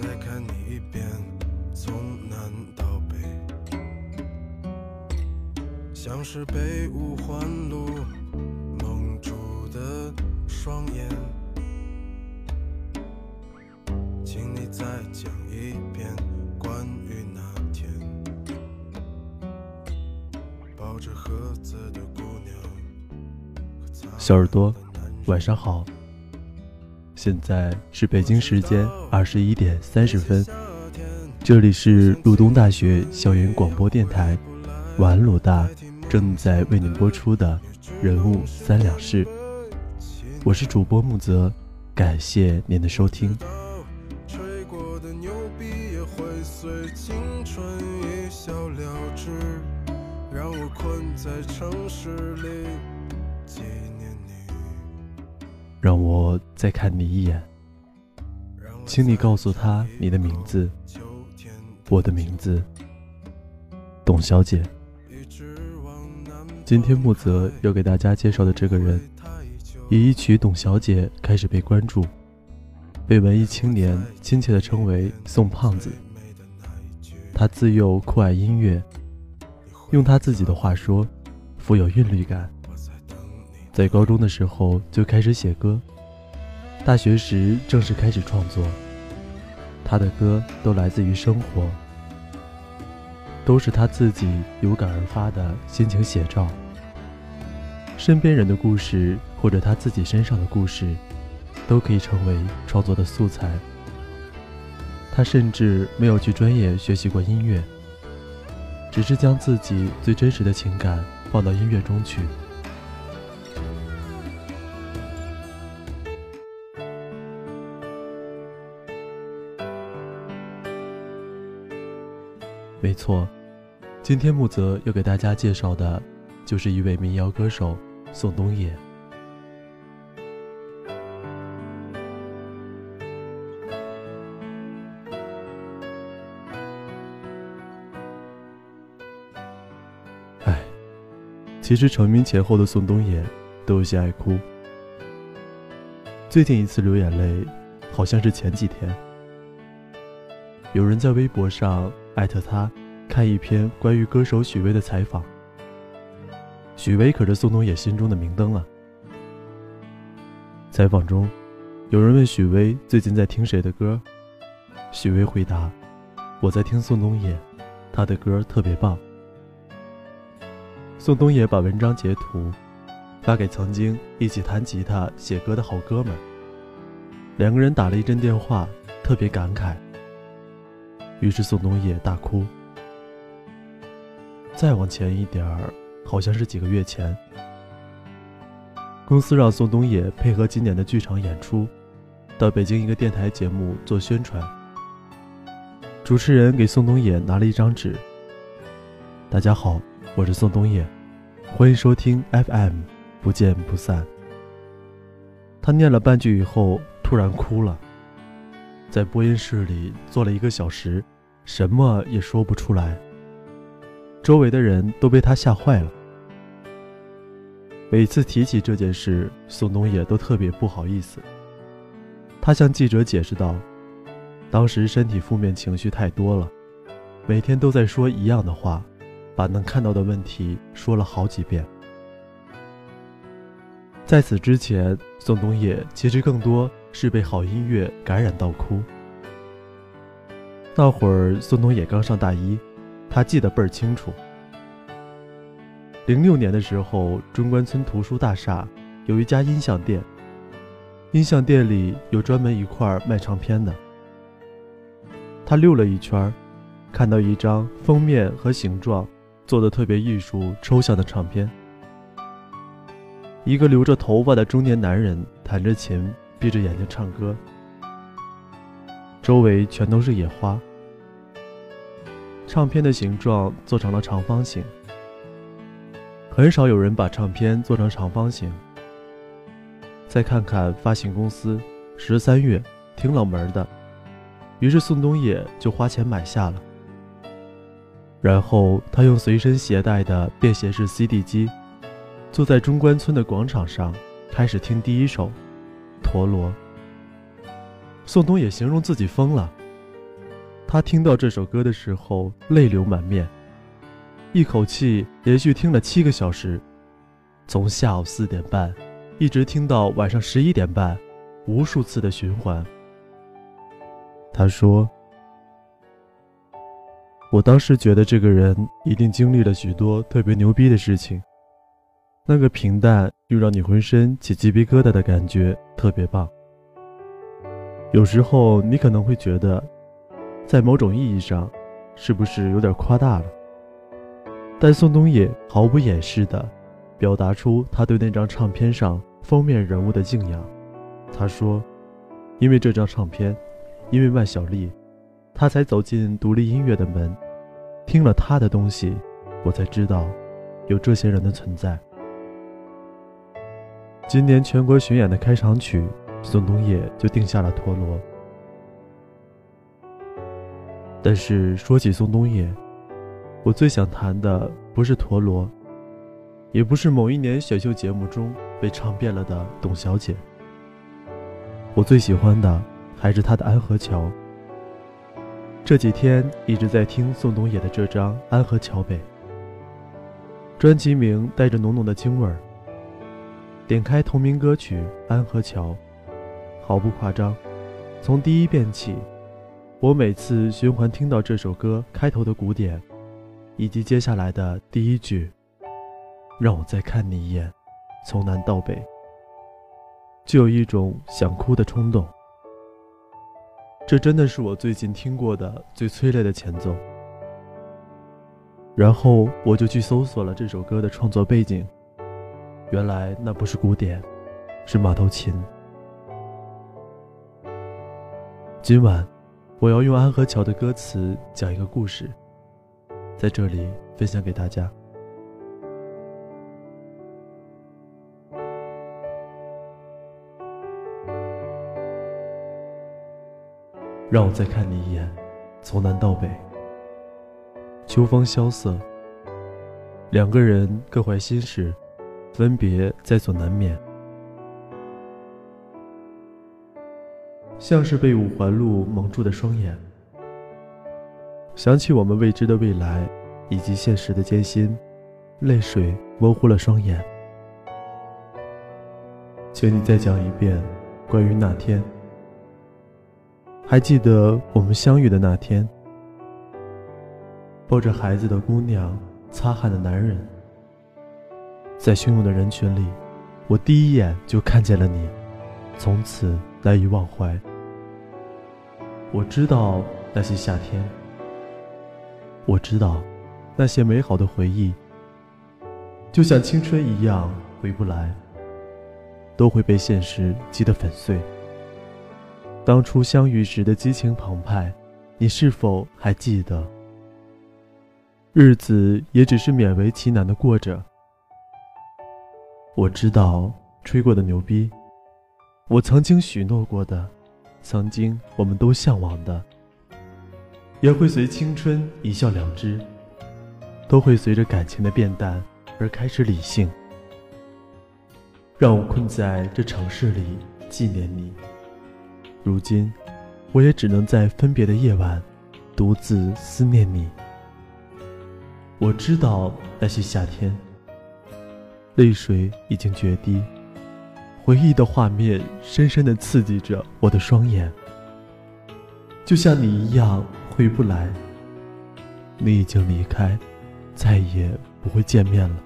再看你一遍，从南到北，像是被五环路蒙住的双眼，请你再讲一遍关于那天抱着盒子的姑娘。小耳朵，晚上好。现在是北京时间二十一点三十分，这里是鲁东大学校园广播电台，晚安鲁大正在为您播出的人物三两事，我是主播木泽，感谢您的收听。让我再看你一眼，请你告诉他你的名字，我的名字，董小姐。今天木泽要给大家介绍的这个人，以一曲《董小姐》开始被关注，被文艺青年亲切地称为“宋胖子”。他自幼酷爱音乐，用他自己的话说，富有韵律感。在高中的时候就开始写歌，大学时正式开始创作。他的歌都来自于生活，都是他自己有感而发的心情写照。身边人的故事或者他自己身上的故事，都可以成为创作的素材。他甚至没有去专业学习过音乐，只是将自己最真实的情感放到音乐中去。没错，今天木泽要给大家介绍的，就是一位民谣歌手宋冬野。哎，其实成名前后的宋冬野都有些爱哭。最近一次流眼泪，好像是前几天，有人在微博上。艾特他，看一篇关于歌手许巍的采访。许巍可是宋冬野心中的明灯啊。采访中，有人问许巍最近在听谁的歌，许巍回答：“我在听宋冬野，他的歌特别棒。”宋冬野把文章截图发给曾经一起弹吉他、写歌的好哥们，两个人打了一阵电话，特别感慨。于是宋冬野大哭。再往前一点儿，好像是几个月前，公司让宋冬野配合今年的剧场演出，到北京一个电台节目做宣传。主持人给宋冬野拿了一张纸：“大家好，我是宋冬野，欢迎收听 FM，不见不散。”他念了半句以后，突然哭了。在播音室里坐了一个小时，什么也说不出来。周围的人都被他吓坏了。每次提起这件事，宋冬野都特别不好意思。他向记者解释道：“当时身体负面情绪太多了，每天都在说一样的话，把能看到的问题说了好几遍。”在此之前，宋冬野其实更多。是被好音乐感染到哭。那会儿宋冬野刚上大一，他记得倍儿清楚。零六年的时候，中关村图书大厦有一家音像店，音像店里有专门一块卖唱片的。他溜了一圈，看到一张封面和形状做的特别艺术抽象的唱片，一个留着头发的中年男人弹着琴。闭着眼睛唱歌，周围全都是野花。唱片的形状做成了长方形，很少有人把唱片做成长方形。再看看发行公司，十三月挺冷门的，于是宋冬野就花钱买下了。然后他用随身携带的便携式 CD 机，坐在中关村的广场上，开始听第一首。陀螺。宋冬野形容自己疯了，他听到这首歌的时候泪流满面，一口气连续听了七个小时，从下午四点半一直听到晚上十一点半，无数次的循环。他说：“我当时觉得这个人一定经历了许多特别牛逼的事情，那个平淡又让你浑身起鸡皮疙瘩的感觉特别棒。有时候你可能会觉得。”在某种意义上，是不是有点夸大了？但宋冬野毫不掩饰地表达出他对那张唱片上封面人物的敬仰。他说：“因为这张唱片，因为万晓利，他才走进独立音乐的门。听了他的东西，我才知道有这些人的存在。”今年全国巡演的开场曲，宋冬野就定下了《陀螺》。但是说起宋冬野，我最想谈的不是陀螺，也不是某一年选秀节目中被唱遍了的董小姐。我最喜欢的还是他的《安河桥》。这几天一直在听宋冬野的这张《安河桥北》，专辑名带着浓浓的京味儿。点开同名歌曲《安河桥》，毫不夸张，从第一遍起。我每次循环听到这首歌开头的鼓点，以及接下来的第一句“让我再看你一眼，从南到北”，就有一种想哭的冲动。这真的是我最近听过的最催泪的前奏。然后我就去搜索了这首歌的创作背景，原来那不是鼓点，是马头琴。今晚。我要用安河桥的歌词讲一个故事，在这里分享给大家。让我再看你一眼，从南到北。秋风萧瑟，两个人各怀心事，分别在所难免。像是被五环路蒙住的双眼，想起我们未知的未来，以及现实的艰辛，泪水模糊了双眼。请你再讲一遍关于那天。还记得我们相遇的那天，抱着孩子的姑娘，擦汗的男人，在汹涌的人群里，我第一眼就看见了你，从此难以忘怀。我知道那些夏天，我知道那些美好的回忆，就像青春一样回不来，都会被现实击得粉碎。当初相遇时的激情澎湃，你是否还记得？日子也只是勉为其难的过着。我知道吹过的牛逼，我曾经许诺过的。曾经我们都向往的，也会随青春一笑了之，都会随着感情的变淡而开始理性。让我困在这城市里纪念你。如今，我也只能在分别的夜晚，独自思念你。我知道那些夏天，泪水已经决堤。回忆的画面深深的刺激着我的双眼，就像你一样回不来。你已经离开，再也不会见面了。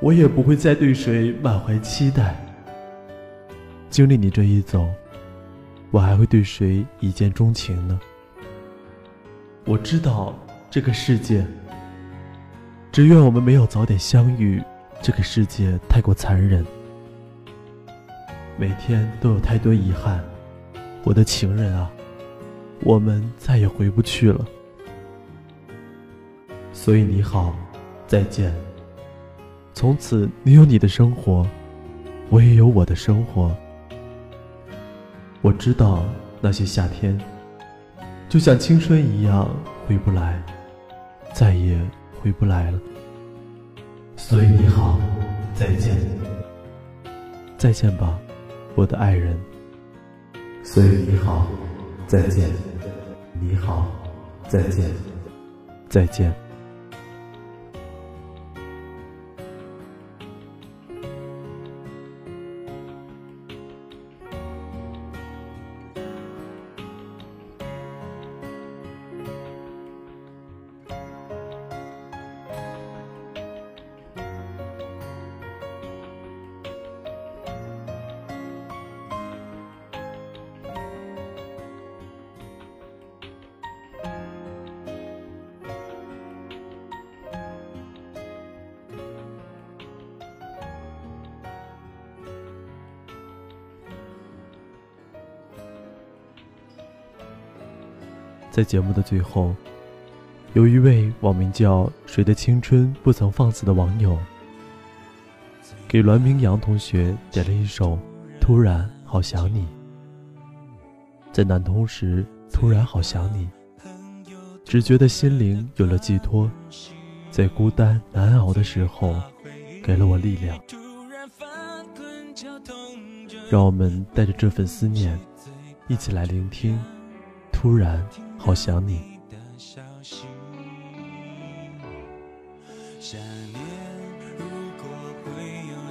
我也不会再对谁满怀期待。经历你这一走，我还会对谁一见钟情呢？我知道这个世界，只愿我们没有早点相遇。这个世界太过残忍。每天都有太多遗憾，我的情人啊，我们再也回不去了。所以你好，再见。从此你有你的生活，我也有我的生活。我知道那些夏天，就像青春一样回不来，再也回不来了。所以你好，再见。再见吧。我的爱人，所以你好，再见。你好，再见，再见。在节目的最后，有一位网名叫“谁的青春不曾放肆”的网友，给栾明阳同学点了一首《突然好想你》。在南通时，突然好想你，只觉得心灵有了寄托，在孤单难熬的时候，给了我力量。让我们带着这份思念，一起来聆听《突然》。好想你。想念如果会有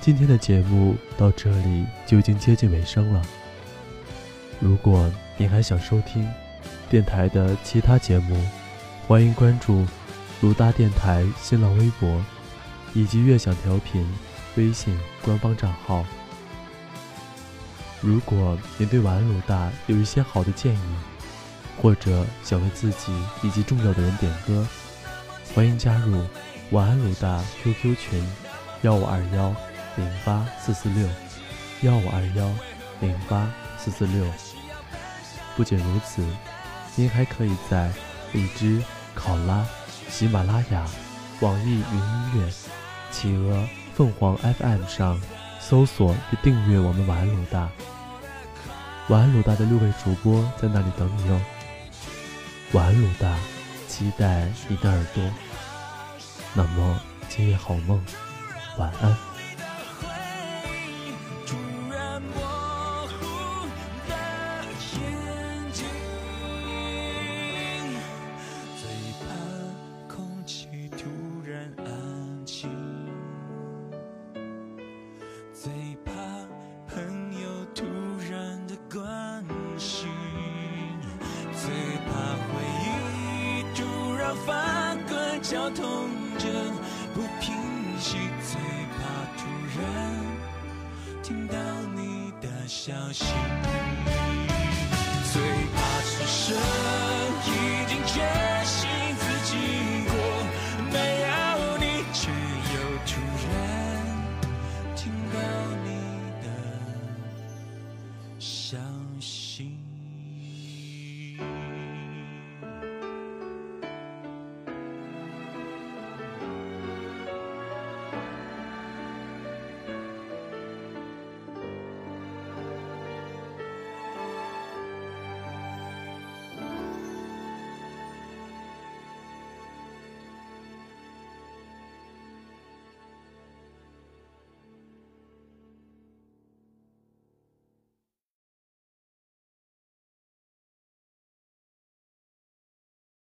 今天的节目到这里就已经接近尾声了。如果您还想收听电台的其他节目，欢迎关注鲁大电台新浪微博以及悦享调频微信官方账号。如果您对晚安鲁大有一些好的建议，或者想为自己以及重要的人点歌，欢迎加入晚安鲁大 QQ 群。幺五二幺零八四四六，幺五二幺零八四四六。不仅如此，您还可以在荔枝、考拉、喜马拉雅、网易云音乐、企鹅、凤凰 FM 上搜索并订阅我们晚安鲁大。晚安鲁大的六位主播在那里等你哦。晚安鲁大，期待你的耳朵。那么，今夜好梦。晚安。痛着不平息。最怕突然听到你的消息。